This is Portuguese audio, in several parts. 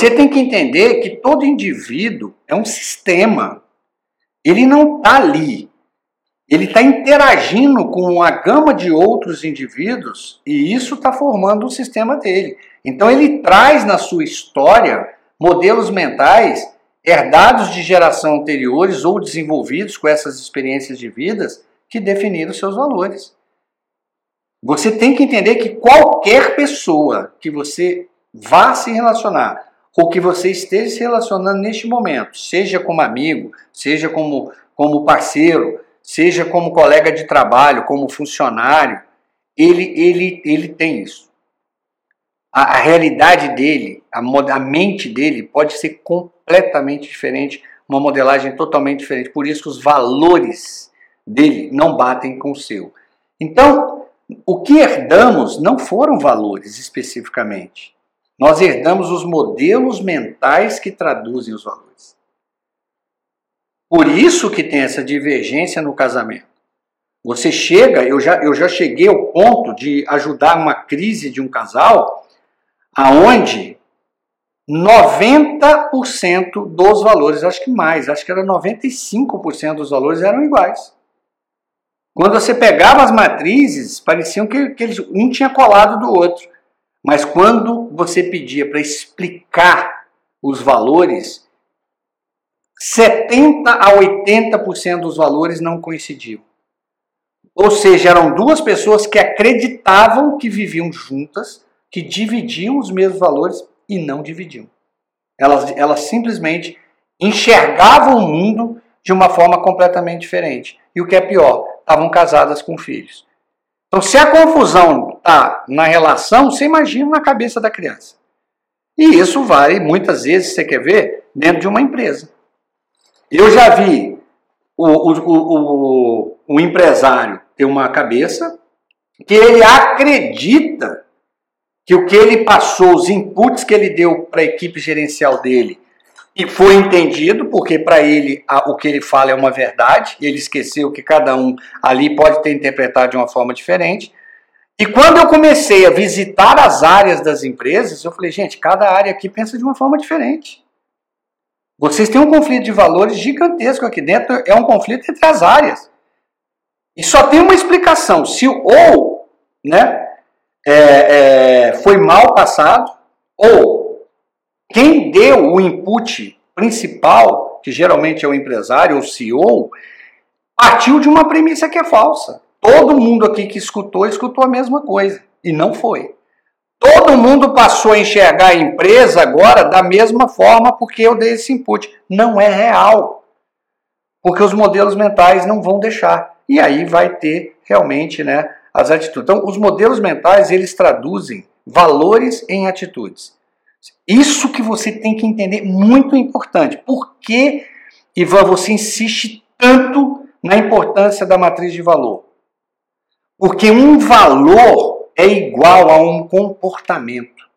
Você tem que entender que todo indivíduo é um sistema. Ele não está ali. Ele está interagindo com uma gama de outros indivíduos e isso está formando o sistema dele. Então ele traz na sua história modelos mentais herdados de geração anteriores ou desenvolvidos com essas experiências de vidas que definiram seus valores. Você tem que entender que qualquer pessoa que você vá se relacionar ou que você esteja se relacionando neste momento, seja como amigo, seja como, como parceiro, seja como colega de trabalho, como funcionário, ele, ele, ele tem isso. A, a realidade dele, a, a mente dele pode ser completamente diferente, uma modelagem totalmente diferente. Por isso que os valores dele não batem com o seu. Então, o que herdamos não foram valores especificamente. Nós herdamos os modelos mentais que traduzem os valores. Por isso que tem essa divergência no casamento. Você chega, eu já, eu já cheguei ao ponto de ajudar uma crise de um casal aonde 90% dos valores, acho que mais, acho que era 95% dos valores eram iguais. Quando você pegava as matrizes, pareciam que, que eles, um tinha colado do outro. Mas quando você pedia para explicar os valores, 70 a 80% dos valores não coincidiam. Ou seja, eram duas pessoas que acreditavam que viviam juntas, que dividiam os mesmos valores e não dividiam. Elas, elas simplesmente enxergavam o mundo de uma forma completamente diferente. E o que é pior, estavam casadas com filhos. Então, se a confusão está na relação, você imagina na cabeça da criança. E isso vale, muitas vezes, você quer ver, dentro de uma empresa. Eu já vi o, o, o, o empresário ter uma cabeça que ele acredita que o que ele passou, os inputs que ele deu para a equipe gerencial dele, e foi entendido, porque para ele a, o que ele fala é uma verdade, ele esqueceu que cada um ali pode ter interpretado de uma forma diferente. E quando eu comecei a visitar as áreas das empresas, eu falei, gente, cada área aqui pensa de uma forma diferente. Vocês têm um conflito de valores gigantesco aqui dentro, é um conflito entre as áreas. E só tem uma explicação: se ou né, é, é, foi mal passado, ou quem deu o input principal, que geralmente é o empresário ou CEO, partiu de uma premissa que é falsa. Todo mundo aqui que escutou, escutou a mesma coisa. E não foi. Todo mundo passou a enxergar a empresa agora da mesma forma porque eu dei esse input. Não é real. Porque os modelos mentais não vão deixar. E aí vai ter realmente né, as atitudes. Então, os modelos mentais, eles traduzem valores em atitudes. Isso que você tem que entender, muito importante. Por que, Ivan, você insiste tanto na importância da matriz de valor? Porque um valor é igual a um comportamento.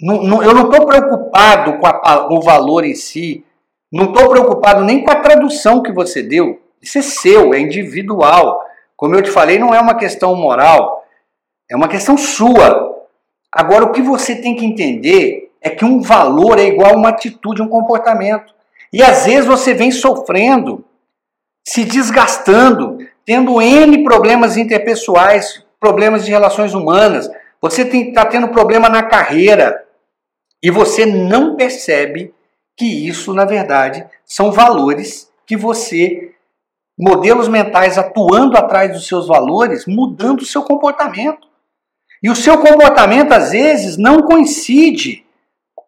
Não, não, eu não estou preocupado com, a, com o valor em si, não estou preocupado nem com a tradução que você deu. Isso é seu, é individual. Como eu te falei, não é uma questão moral, é uma questão sua. Agora, o que você tem que entender é que um valor é igual a uma atitude, um comportamento. E às vezes você vem sofrendo, se desgastando, tendo N problemas interpessoais, problemas de relações humanas. Você está tendo problema na carreira e você não percebe que isso, na verdade, são valores que você, modelos mentais atuando atrás dos seus valores, mudando o seu comportamento. E o seu comportamento, às vezes, não coincide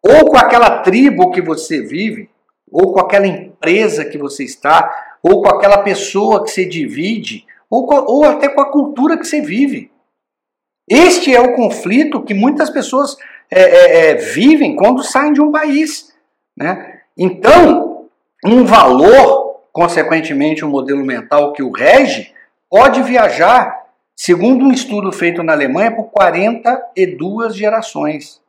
ou com aquela tribo que você vive, ou com aquela empresa que você está, ou com aquela pessoa que você divide, ou, com, ou até com a cultura que você vive. Este é o conflito que muitas pessoas é, é, é, vivem quando saem de um país. Né? Então, um valor, consequentemente, um modelo mental que o rege, pode viajar Segundo um estudo feito na Alemanha por 42 gerações.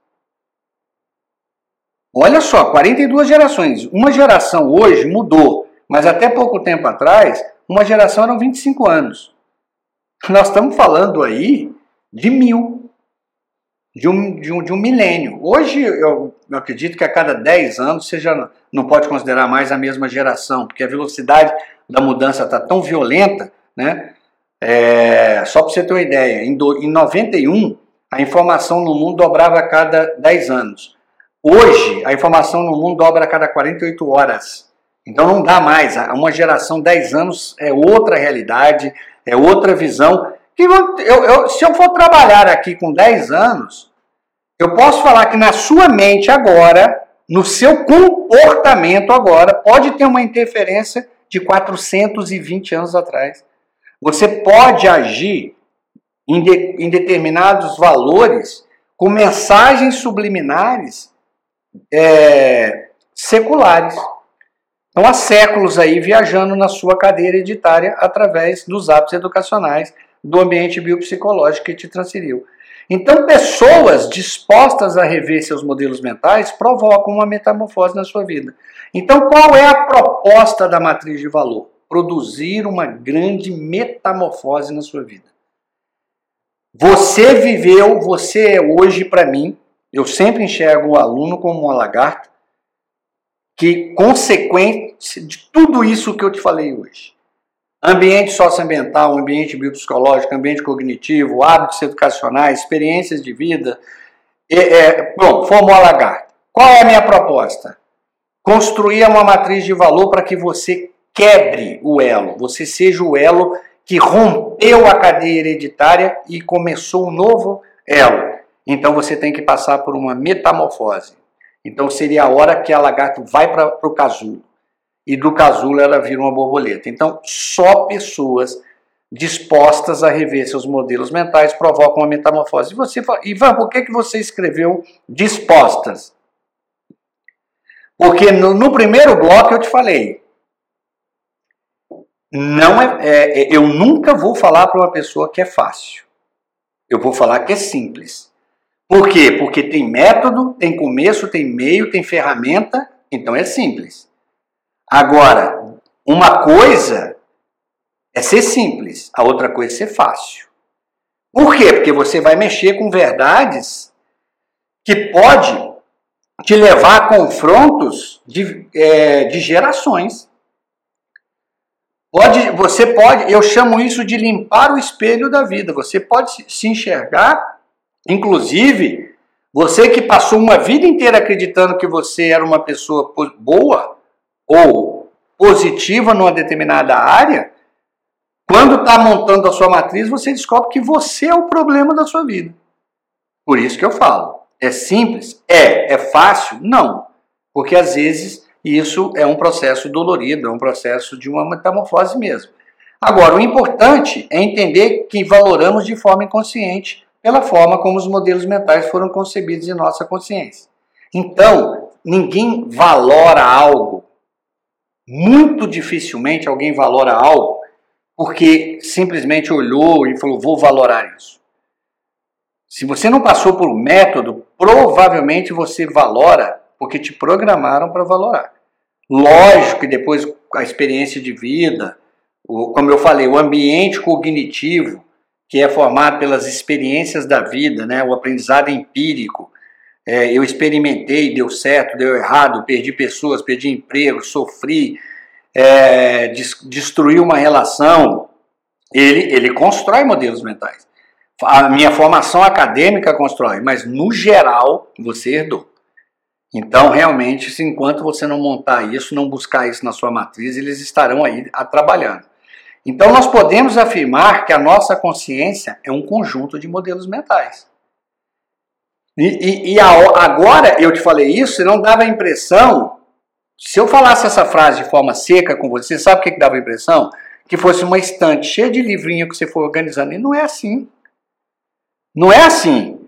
Olha só, 42 gerações. Uma geração hoje mudou, mas até pouco tempo atrás, uma geração eram 25 anos. Nós estamos falando aí de mil. de um, de um, de um milênio. Hoje, eu, eu acredito que a cada 10 anos você já não pode considerar mais a mesma geração, porque a velocidade da mudança está tão violenta, né? É, só para você ter uma ideia, em, do, em 91, a informação no mundo dobrava a cada 10 anos. Hoje, a informação no mundo dobra a cada 48 horas. Então não dá mais. Uma geração 10 anos é outra realidade, é outra visão. Que eu, eu, se eu for trabalhar aqui com 10 anos, eu posso falar que na sua mente agora, no seu comportamento agora, pode ter uma interferência de 420 anos atrás. Você pode agir em, de, em determinados valores com mensagens subliminares é, seculares. Então, há séculos aí viajando na sua cadeira hereditária através dos hábitos educacionais do ambiente biopsicológico que te transferiu. Então, pessoas dispostas a rever seus modelos mentais provocam uma metamorfose na sua vida. Então, qual é a proposta da matriz de valor? Produzir uma grande metamorfose na sua vida. Você viveu, você é hoje para mim, eu sempre enxergo o aluno como uma lagarta, que consequência de tudo isso que eu te falei hoje. Ambiente socioambiental, ambiente biopsicológico, ambiente cognitivo, hábitos educacionais, experiências de vida. É, é, lagarta. Qual é a minha proposta? Construir uma matriz de valor para que você quebre o elo, você seja o elo que rompeu a cadeia hereditária e começou um novo elo. Então você tem que passar por uma metamorfose. Então seria a hora que a lagarta vai para o casulo. E do casulo ela vira uma borboleta. Então só pessoas dispostas a rever seus modelos mentais provocam uma metamorfose. E você fala, Ivan, por que, que você escreveu dispostas? Porque no, no primeiro bloco eu te falei, não é, é, é, eu nunca vou falar para uma pessoa que é fácil. Eu vou falar que é simples. Por quê? Porque tem método, tem começo, tem meio, tem ferramenta, então é simples. Agora, uma coisa é ser simples, a outra coisa é ser fácil. Por quê? Porque você vai mexer com verdades que pode te levar a confrontos de, é, de gerações. Pode, você pode, eu chamo isso de limpar o espelho da vida. Você pode se enxergar, inclusive, você que passou uma vida inteira acreditando que você era uma pessoa boa ou positiva numa determinada área, quando está montando a sua matriz, você descobre que você é o problema da sua vida. Por isso que eu falo. É simples? É. É fácil? Não. Porque às vezes isso é um processo dolorido, é um processo de uma metamorfose mesmo. Agora, o importante é entender que valoramos de forma inconsciente pela forma como os modelos mentais foram concebidos em nossa consciência. Então, ninguém valora algo, muito dificilmente alguém valora algo porque simplesmente olhou e falou: vou valorar isso. Se você não passou por um método, provavelmente você valora porque te programaram para valorar. Lógico que depois a experiência de vida, como eu falei, o ambiente cognitivo, que é formado pelas experiências da vida, né, o aprendizado empírico. É, eu experimentei, deu certo, deu errado, perdi pessoas, perdi emprego, sofri, é, des, destruí uma relação. Ele, ele constrói modelos mentais. A minha formação acadêmica constrói, mas no geral você herdou. Então, realmente, se enquanto você não montar isso, não buscar isso na sua matriz, eles estarão aí a, trabalhando. Então, nós podemos afirmar que a nossa consciência é um conjunto de modelos mentais. E, e, e a, agora eu te falei isso, não dava a impressão, se eu falasse essa frase de forma seca com você, sabe o que, que dava a impressão? Que fosse uma estante cheia de livrinho que você foi organizando. E não é assim. Não é assim.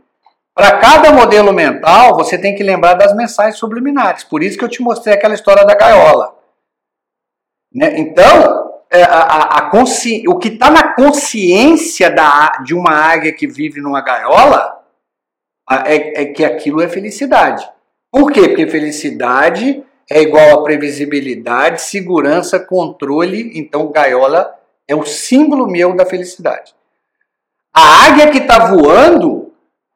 Para cada modelo mental, você tem que lembrar das mensagens subliminares. Por isso que eu te mostrei aquela história da gaiola. Né? Então, a, a, a consci... o que está na consciência da, de uma águia que vive numa gaiola é, é que aquilo é felicidade. Por quê? Porque felicidade é igual a previsibilidade, segurança, controle. Então, gaiola é o símbolo meu da felicidade. A águia que está voando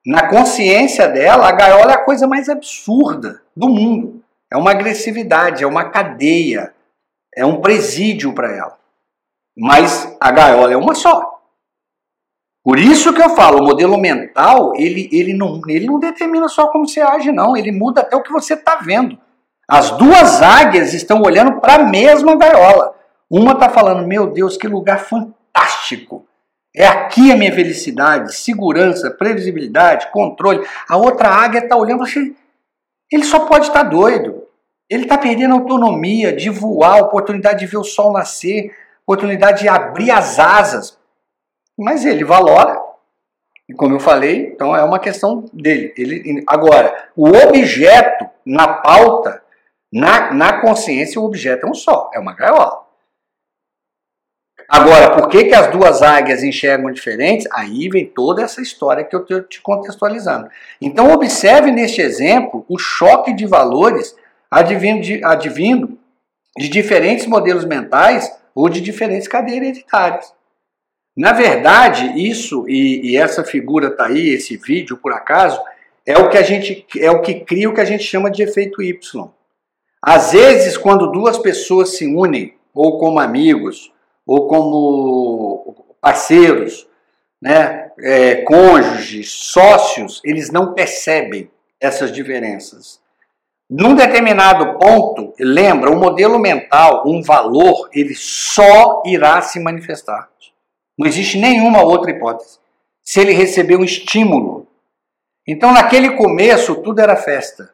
Na consciência dela, a gaiola é a coisa mais absurda do mundo. É uma agressividade, é uma cadeia, é um presídio para ela. Mas a gaiola é uma só. Por isso que eu falo, o modelo mental, ele, ele, não, ele não determina só como você age, não. Ele muda até o que você está vendo. As duas águias estão olhando para a mesma gaiola. Uma está falando, meu Deus, que lugar fantástico. É aqui a minha felicidade, segurança, previsibilidade, controle. A outra águia está olhando assim, ele só pode estar tá doido. Ele está perdendo a autonomia de voar, a oportunidade de ver o sol nascer, oportunidade de abrir as asas. Mas ele valora. E como eu falei, então é uma questão dele. Ele, agora, o objeto na pauta, na, na consciência, o objeto é um só, é uma gaiola. Agora, por que, que as duas águias enxergam diferentes? Aí vem toda essa história que eu estou te contextualizando. Então, observe neste exemplo o choque de valores advindo de, advindo de diferentes modelos mentais ou de diferentes cadeias hereditárias. Na verdade, isso e, e essa figura está aí, esse vídeo por acaso, é o que a gente é o que cria o que a gente chama de efeito Y. Às vezes, quando duas pessoas se unem, ou como amigos, ou como parceiros, né, é, cônjuges, sócios, eles não percebem essas diferenças. Num determinado ponto, lembra, o modelo mental, um valor, ele só irá se manifestar. Não existe nenhuma outra hipótese. Se ele receber um estímulo. Então, naquele começo, tudo era festa.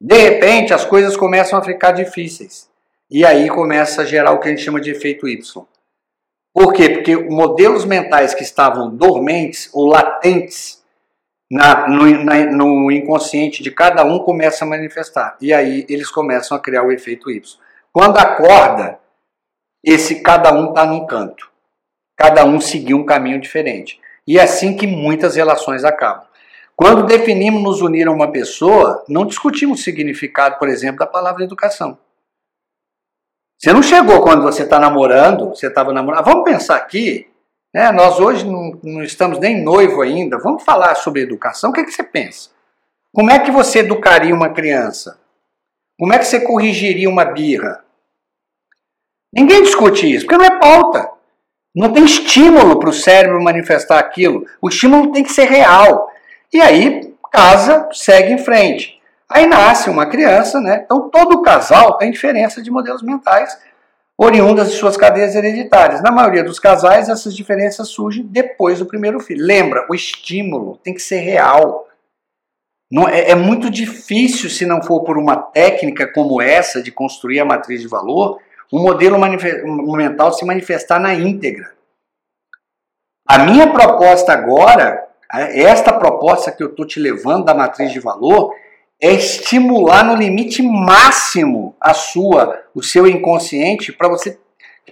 De repente, as coisas começam a ficar difíceis. E aí começa a gerar o que a gente chama de efeito Y. Por quê? Porque modelos mentais que estavam dormentes ou latentes na, no, na, no, inconsciente de cada um começam a manifestar. E aí eles começam a criar o efeito Y. Quando acorda, esse cada um está num canto. Cada um seguiu um caminho diferente. E é assim que muitas relações acabam. Quando definimos nos unir a uma pessoa, não discutimos o significado, por exemplo, da palavra educação. Você não chegou quando você está namorando, você estava namorando. Vamos pensar aqui, né? nós hoje não, não, estamos nem noivo ainda, vamos falar sobre educação. O que, é que você pensa? Como é que você educaria uma criança? Como é que você corrigiria uma birra? Ninguém discute isso, porque não é pauta. Não tem estímulo para o cérebro manifestar aquilo. O estímulo tem que ser real. E aí, casa, segue em frente. Aí nasce uma criança, né? Então todo casal tem diferença de modelos mentais oriundas de suas cadeias hereditárias. Na maioria dos casais, essas diferenças surgem depois do primeiro filho. Lembra, o estímulo tem que ser real. Não, é, é muito difícil, se não for por uma técnica como essa de construir a matriz de valor, um modelo mental se manifestar na íntegra. A minha proposta agora, esta proposta que eu estou te levando da matriz de valor, é estimular no limite máximo a sua, o seu inconsciente para você,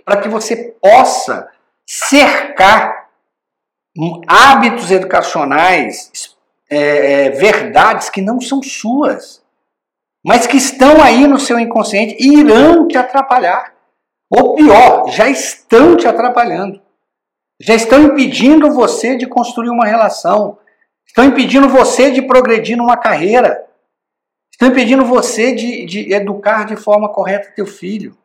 para que você possa cercar hábitos educacionais, é, é, verdades que não são suas, mas que estão aí no seu inconsciente e irão te atrapalhar. Ou pior, já estão te atrapalhando. Já estão impedindo você de construir uma relação. Estão impedindo você de progredir numa carreira. Estão impedindo você de, de educar de forma correta teu filho.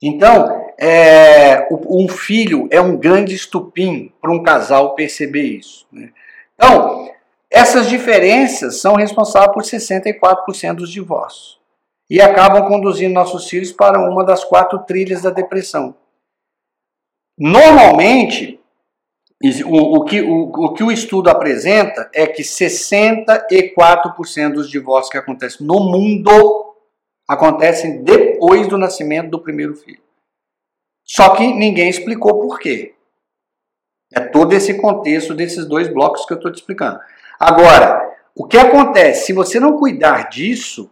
Então, é, um filho é um grande estupim para um casal perceber isso. Né? Então, essas diferenças são responsáveis por 64% dos divórcios e acabam conduzindo nossos filhos para uma das quatro trilhas da depressão. Normalmente, o, o, que, o, o que o estudo apresenta é que 64% dos divórcios que acontecem no mundo acontecem depois do nascimento do primeiro filho. Só que ninguém explicou por quê. É todo esse contexto desses dois blocos que eu estou te explicando. Agora, o que acontece? Se você não cuidar disso,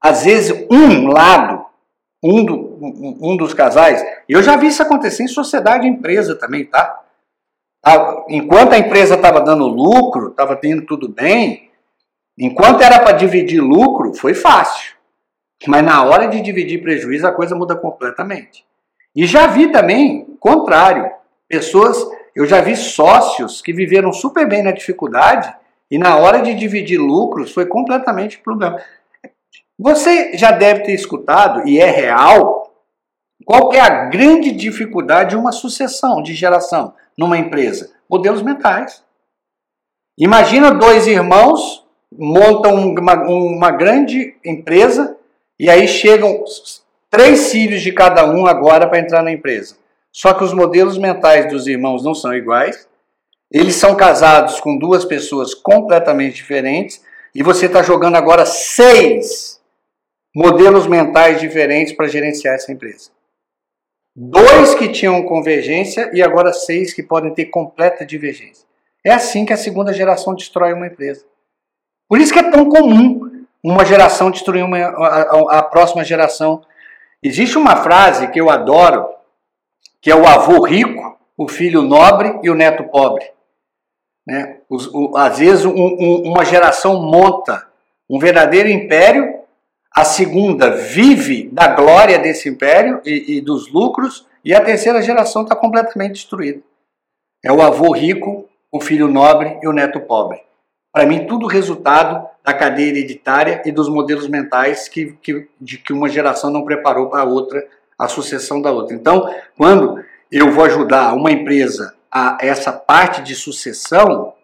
às vezes um lado, um, do, um, um dos casais, eu já vi isso acontecer em sociedade e empresa também, tá? Enquanto a empresa estava dando lucro, estava tendo tudo bem, enquanto era para dividir lucro, foi fácil. Mas na hora de dividir prejuízo, a coisa muda completamente. E já vi também, contrário, pessoas, eu já vi sócios que viveram super bem na dificuldade E na hora de dividir lucros foi completamente problema. Você já deve ter escutado, e é real, qual é a grande dificuldade de uma sucessão de geração numa empresa? Modelos mentais. Imagina dois irmãos montam uma, uma grande empresa e aí chegam três filhos de cada um agora para entrar na empresa. Só que os modelos mentais dos irmãos não são iguais. Eles são casados com duas pessoas completamente diferentes e você está jogando agora seis modelos mentais diferentes para gerenciar essa empresa. Dois que tinham convergência e agora seis que podem ter completa divergência. É assim que a segunda geração destrói uma empresa. Por isso que é tão comum uma geração destruir uma, a, a, próxima geração. Existe uma frase que eu adoro, que é o avô rico, o filho nobre e o neto pobre. Né? Os, o, às vezes um, um, uma geração monta um verdadeiro império, a segunda vive da glória desse império e, e dos lucros, e a terceira geração está completamente destruída. É o avô rico, o filho nobre e o neto pobre. Para mim, tudo resultado da cadeia hereditária e dos modelos mentais que, que, de que uma geração não preparou para a outra, a sucessão da outra. Então, quando eu vou ajudar uma empresa a essa parte de sucessão,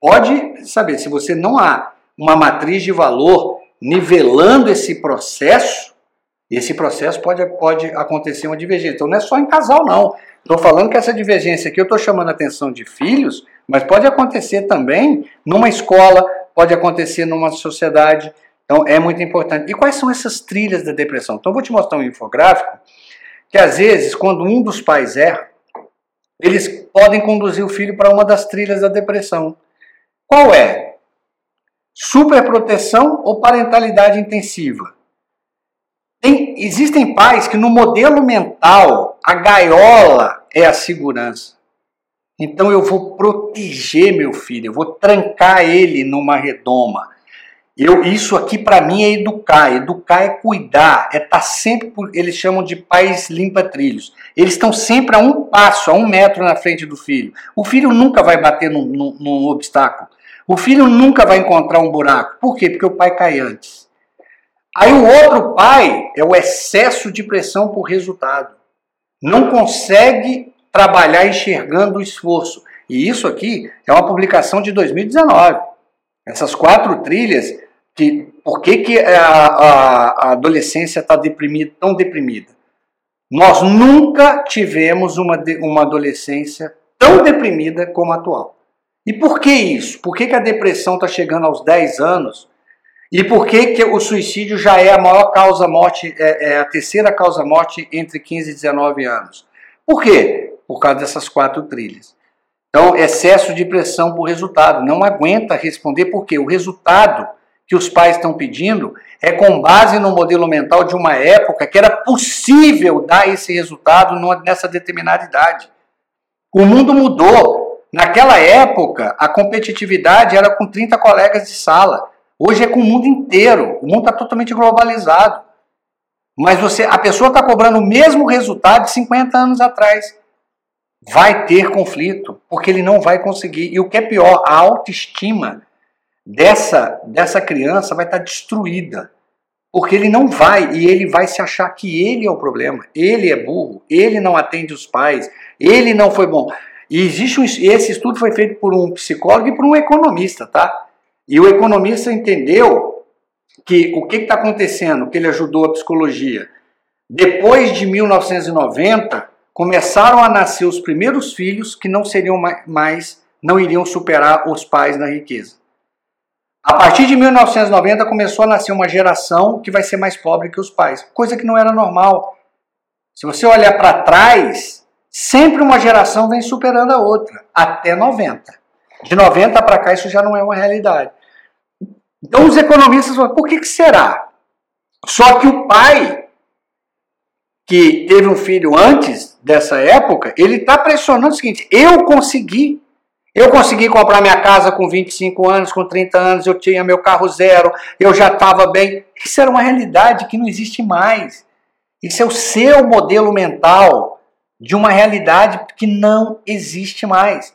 pode saber, se você não há uma matriz de valor nivelando esse processo, esse processo pode, pode acontecer uma divergência. Então não é só em casal, não. Estou falando que essa divergência aqui eu estou chamando a atenção de filhos, mas pode acontecer também numa escola, pode acontecer numa sociedade. Então é muito importante. E quais são essas trilhas da depressão? Então eu vou te mostrar um infográfico que às vezes, quando um dos pais erra, eles podem conduzir o filho para uma das trilhas da depressão. Qual é? Superproteção ou parentalidade intensiva? Tem, existem pais que no modelo mental a gaiola é a segurança. Então eu vou proteger meu filho, eu vou trancar ele numa redoma. Eu, isso aqui para mim é educar. Educar é cuidar, é estar tá sempre por. Eles chamam de pais limpa-trilhos. Eles estão sempre a um passo, a um metro na frente do filho. O filho nunca vai bater num, num, num obstáculo. O filho nunca vai encontrar um buraco. Por quê? Porque o pai cai antes. Aí o outro pai é o excesso de pressão por resultado. Não consegue trabalhar enxergando o esforço. E isso aqui é uma publicação de 2019. Essas quatro trilhas, que, por que, que a, a, a adolescência está deprimida, tão deprimida? Nós nunca tivemos uma, uma adolescência tão deprimida como a atual. E por que isso? Por que, que a depressão está chegando aos 10 anos e por que, que o suicídio já é a maior causa morte, é, é, a terceira causa morte entre 15 e 19 anos? Por quê? Por causa dessas quatro trilhas. Então, excesso de pressão por resultado. Não aguenta responder porque o resultado que os pais estão pedindo é com base no modelo mental de uma época que era possível dar esse resultado nessa determinada idade. O mundo mudou. Naquela época, a competitividade era com 30 colegas de sala. Hoje é com o mundo inteiro. O mundo está totalmente globalizado. Mas você, a pessoa está cobrando o mesmo resultado de 50 anos atrás. Vai ter conflito, porque ele não vai conseguir. E o que é pior, a autoestima dessa, dessa criança vai estar tá destruída. Porque ele não vai, e ele vai se achar que ele é o problema. Ele é burro, ele não atende os pais, ele não foi bom. E existe um, esse estudo foi feito por um psicólogo e por um economista, tá? E o economista entendeu que o que está acontecendo, que ele ajudou a psicologia. Depois de 1990, começaram a nascer os primeiros filhos que não seriam mais, não iriam superar os pais na riqueza. A partir de 1990 começou a nascer uma geração que vai ser mais pobre que os pais, coisa que não era normal. Se você olhar para trás, sempre uma geração vem superando a outra, até 90. De 90 para cá isso já não é uma realidade. Então os economistas falam, por que, que será? Só que o pai, que teve um filho antes dessa época, ele está pressionando o seguinte: eu consegui. Eu consegui comprar minha casa com 25 anos, com 30 anos, eu tinha meu carro zero, eu já estava bem. Isso era uma realidade que não existe mais. Isso é o seu modelo mental de uma realidade que não existe mais.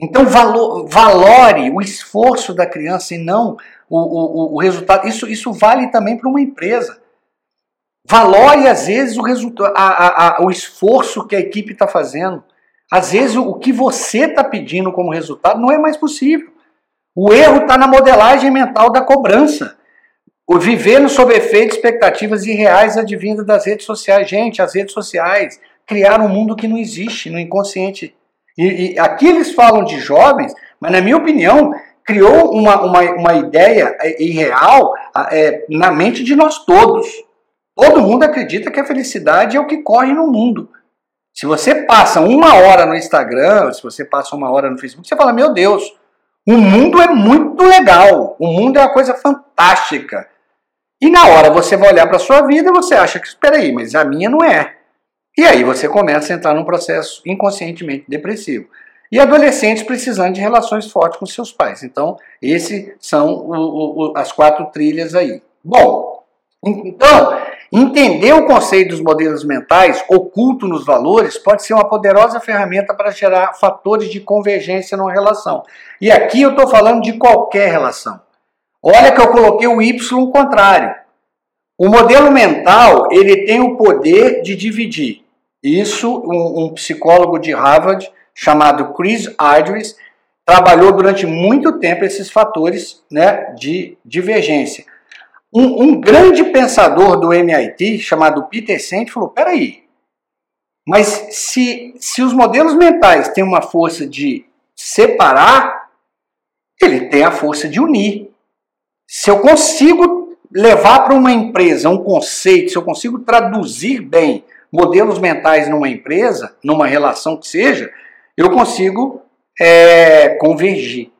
Então valor, valore o esforço da criança e não o, o, o resultado. Isso, isso vale também para uma empresa. Valore, às vezes, o, a, a, a, o esforço que a equipe está fazendo. Às vezes, o, o que você está pedindo como resultado não é mais possível. O erro está na modelagem mental da cobrança. O vivendo sob efeito expectativas irreais advindas das redes sociais. Gente, as redes sociais criaram um mundo que não existe no inconsciente. E, e aqui eles falam de jovens, mas na minha opinião, criou uma, uma, uma ideia irreal é, na mente de nós todos. Todo mundo acredita que a felicidade é o que corre no mundo. Se você passa uma hora no Instagram, se você passa uma hora no Facebook, você fala: Meu Deus, o mundo é muito legal, o mundo é uma coisa fantástica. E na hora você vai olhar para a sua vida e você acha que, espera aí, mas a minha não é. E aí você começa a entrar num processo inconscientemente depressivo. E adolescentes precisando de relações fortes com seus pais. Então, esses são o, o, as quatro trilhas aí. Bom, então, entender o conceito dos modelos mentais oculto nos valores pode ser uma poderosa ferramenta para gerar fatores de convergência numa relação. E aqui eu estou falando de qualquer relação. Olha que eu coloquei o Y contrário. O modelo mental ele tem o poder de dividir. Isso um, um psicólogo de Harvard chamado Chris Idris trabalhou durante muito tempo esses fatores né, de divergência. Um, um, grande pensador do MIT chamado Peter Senge falou: peraí, mas se, se os modelos mentais têm uma força de separar, ele tem a força de unir. Se eu consigo levar para uma empresa um conceito, se eu consigo traduzir bem modelos mentais numa empresa, numa relação que seja, eu consigo é, convergir.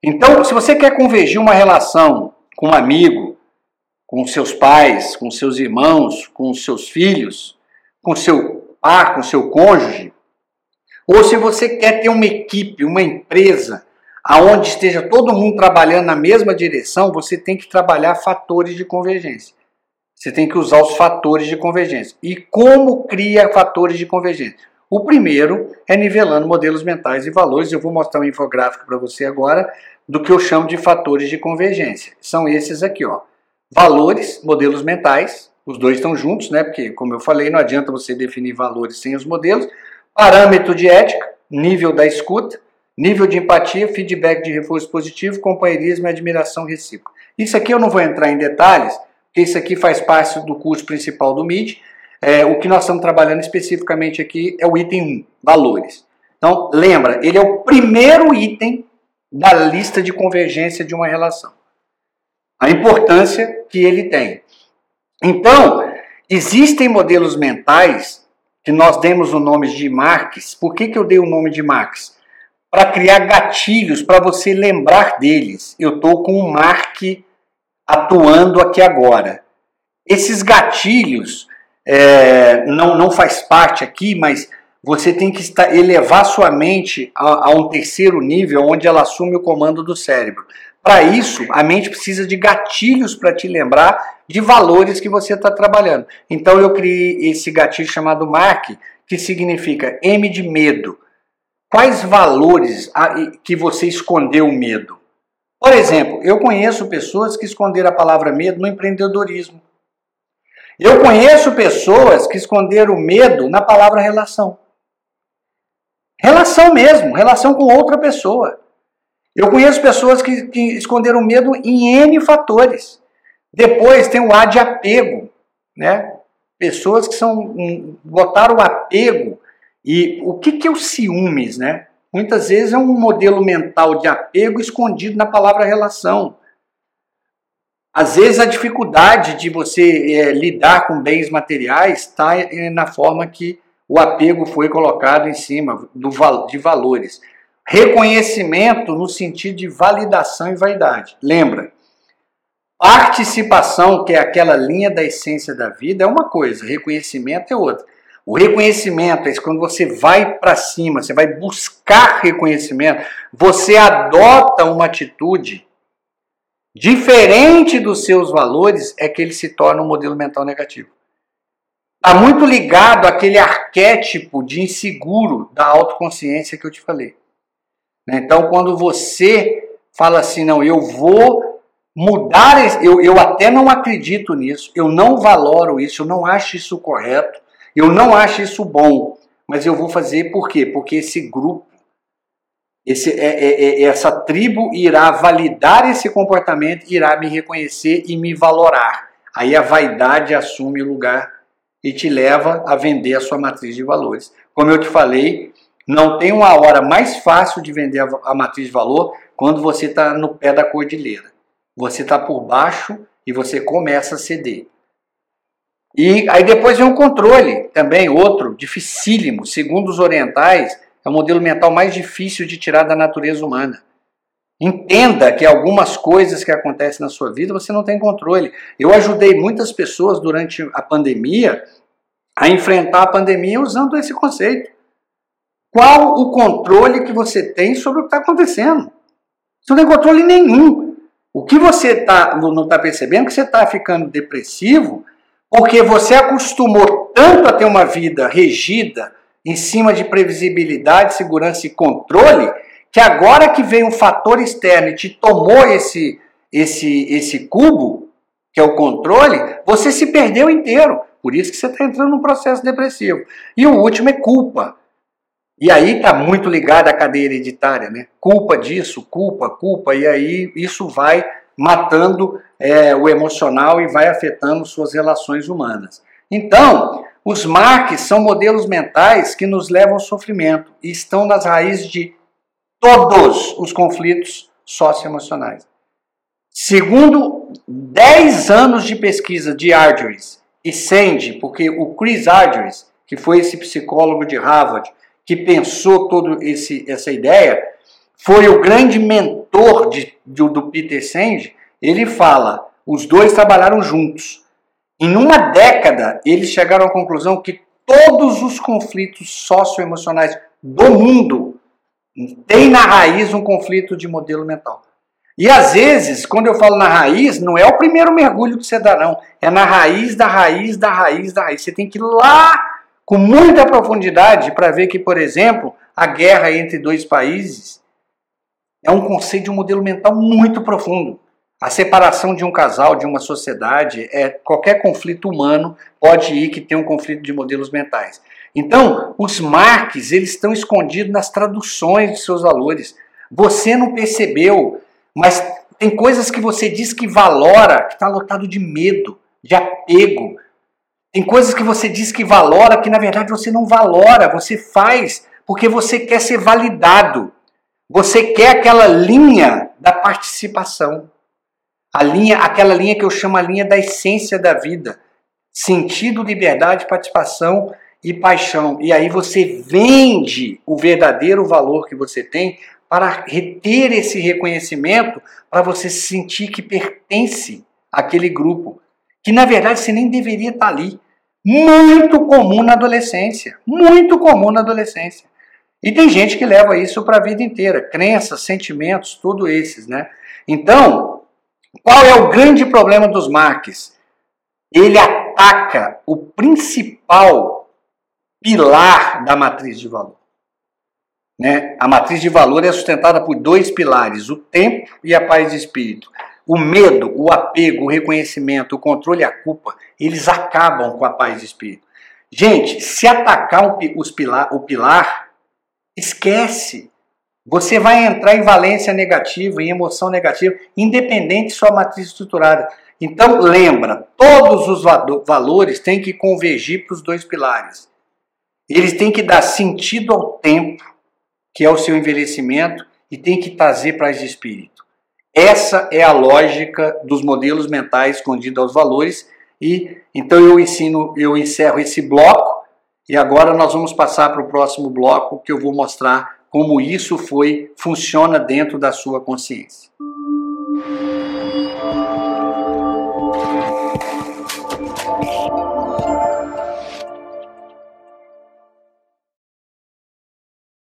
Então, se você quer convergir uma relação com um amigo, com seus pais, com seus irmãos, com seus filhos, com seu par, com seu cônjuge, ou se você quer ter uma equipe, uma empresa aonde esteja todo mundo trabalhando na mesma direção, você tem que trabalhar fatores de convergência. Você tem que usar os fatores de convergência. E como cria fatores de convergência? O primeiro é nivelando modelos mentais e valores. Eu vou mostrar um infográfico para você agora do que eu chamo de fatores de convergência. São esses aqui, ó. Valores, modelos mentais, os dois estão juntos, né? Porque, como eu falei, não adianta você definir valores sem os modelos. Parâmetro de ética, nível da escuta, Nível de empatia, feedback de reforço positivo, companheirismo e admiração recíproca. Isso aqui eu não vou entrar em detalhes, porque isso aqui faz parte do curso principal do MID. É, o que nós estamos trabalhando especificamente aqui é o item 1, valores. Então, lembra, ele é o primeiro item da lista de convergência de uma relação. A importância que ele tem. Então, existem modelos mentais que nós demos o nome de Marx. Por que, que eu dei o nome de Marx? para criar gatilhos para você lembrar deles. Eu estou com o Mark atuando aqui agora. Esses gatilhos é, não, não faz parte aqui, mas você tem que estar, elevar sua mente a, a um terceiro nível onde ela assume o comando do cérebro. Para isso, a mente precisa de gatilhos para te lembrar de valores que você está trabalhando. Então eu criei esse gatilho chamado MARC, que significa M de medo. Quais valores que você escondeu o medo? Por exemplo, eu conheço pessoas que esconderam a palavra medo no empreendedorismo. Eu conheço pessoas que esconderam o medo na palavra relação. Relação mesmo, relação com outra pessoa. Eu conheço pessoas que, que esconderam medo em N fatores. Depois tem o A de apego, né? Pessoas que são botaram apego e o que, que é o ciúmes, né? Muitas vezes é um modelo mental de apego escondido na palavra relação. Às vezes a dificuldade de você é, lidar com bens materiais está é, na forma que o apego foi colocado em cima do, de valores. Reconhecimento no sentido de validação e vaidade. Lembra? Participação, que é aquela linha da essência da vida, é uma coisa, reconhecimento é outra. O reconhecimento é quando você vai para cima, você vai buscar reconhecimento, você adota uma atitude diferente dos seus valores, é que ele se torna um modelo mental negativo. Está muito ligado àquele arquétipo de inseguro da autoconsciência que eu te falei. Né? Então, quando você fala assim, não, eu vou mudar, eu, eu até não acredito nisso, eu não valoro isso, eu não acho isso correto, eu não acho isso bom, mas eu vou fazer por quê? Porque esse grupo, esse, é, é, é, essa tribo irá validar esse comportamento, irá me reconhecer e me valorar. Aí a vaidade assume o lugar e te leva a vender a sua matriz de valores. Como eu te falei, não tem uma hora mais fácil de vender a, matriz de valor quando você está no pé da cordilheira. Você está por baixo e você começa a ceder. E aí depois vem um controle, também outro, dificílimo. Segundo os orientais, é o modelo mental mais difícil de tirar da natureza humana. Entenda que algumas coisas que acontecem na sua vida você não tem controle. Eu ajudei muitas pessoas durante a pandemia a enfrentar a pandemia usando esse conceito. Qual o controle que você tem sobre o que está acontecendo? Você não tem controle nenhum. O que você tá, não está percebendo é que você está ficando depressivo porque você acostumou tanto a ter uma vida regida em cima de previsibilidade, segurança e controle, que agora que vem um fator externo e te tomou esse, esse, esse cubo, que é o controle, você se perdeu inteiro. Por isso que você está entrando num processo depressivo. E o último é culpa. E aí está muito ligado à cadeia hereditária, né? Culpa disso, culpa, culpa, e aí isso vai matando é, o emocional e vai afetando suas relações humanas. Então, os marques são modelos mentais que nos levam ao sofrimento e estão nas raízes de todos os conflitos socioemocionais. Segundo 10 anos de pesquisa de Argyris e Sandy, porque o Chris Argyris, que foi esse psicólogo de Harvard que pensou toda essa ideia, foi o grande mentor de, de, do Peter Senge, ele fala, os dois trabalharam juntos. Em uma década, eles chegaram à conclusão que todos os conflitos socioemocionais do mundo têm na raiz um conflito de modelo mental. E às vezes, quando eu falo na raiz, não é o primeiro mergulho que você dá, não. É na raiz da raiz da raiz da raiz. Você tem que ir lá com muita profundidade para ver que, por exemplo, a guerra entre dois países é um conceito de um modelo mental muito profundo. A separação de um casal, de uma sociedade, é qualquer conflito humano pode ir que tenha um conflito de modelos mentais. Então, os marques, eles estão escondidos nas traduções de seus valores. Você não percebeu, mas tem coisas que você diz que valora, que está lotado de medo, de apego. Tem coisas que você diz que valora, que na verdade você não valora, você faz porque você quer ser validado. Você quer aquela linha da participação. A linha, aquela linha que eu chamo a linha da essência da vida. Sentido, liberdade, participação e paixão. E aí você vende o verdadeiro valor que você tem para reter esse reconhecimento, para você sentir que pertence àquele grupo, que na verdade você nem deveria estar ali. Muito comum na adolescência, muito comum na adolescência. E tem gente que leva isso para a vida inteira, crenças, sentimentos, tudo esses, né? Então, qual é o grande problema dos marques? Ele ataca o principal pilar da matriz de valor. Né? A matriz de valor é sustentada por dois pilares: o tempo e a paz de espírito. O medo, o apego, o reconhecimento, o controle e a culpa, eles acabam com a paz de espírito. Gente, se atacar os pilar, o pilar, Esquece. Você vai entrar em valência negativa, em emoção negativa, independente de sua matriz estruturada. Então, lembra, todos os valores têm que convergir para os dois pilares. Eles têm que dar sentido ao tempo, que é o seu envelhecimento, e tem que trazer paz de espírito. Essa é a lógica dos modelos mentais escondidos aos valores. E então eu ensino, eu encerro esse bloco e agora nós vamos passar para o próximo bloco que eu vou mostrar como isso foi funciona dentro da sua consciência.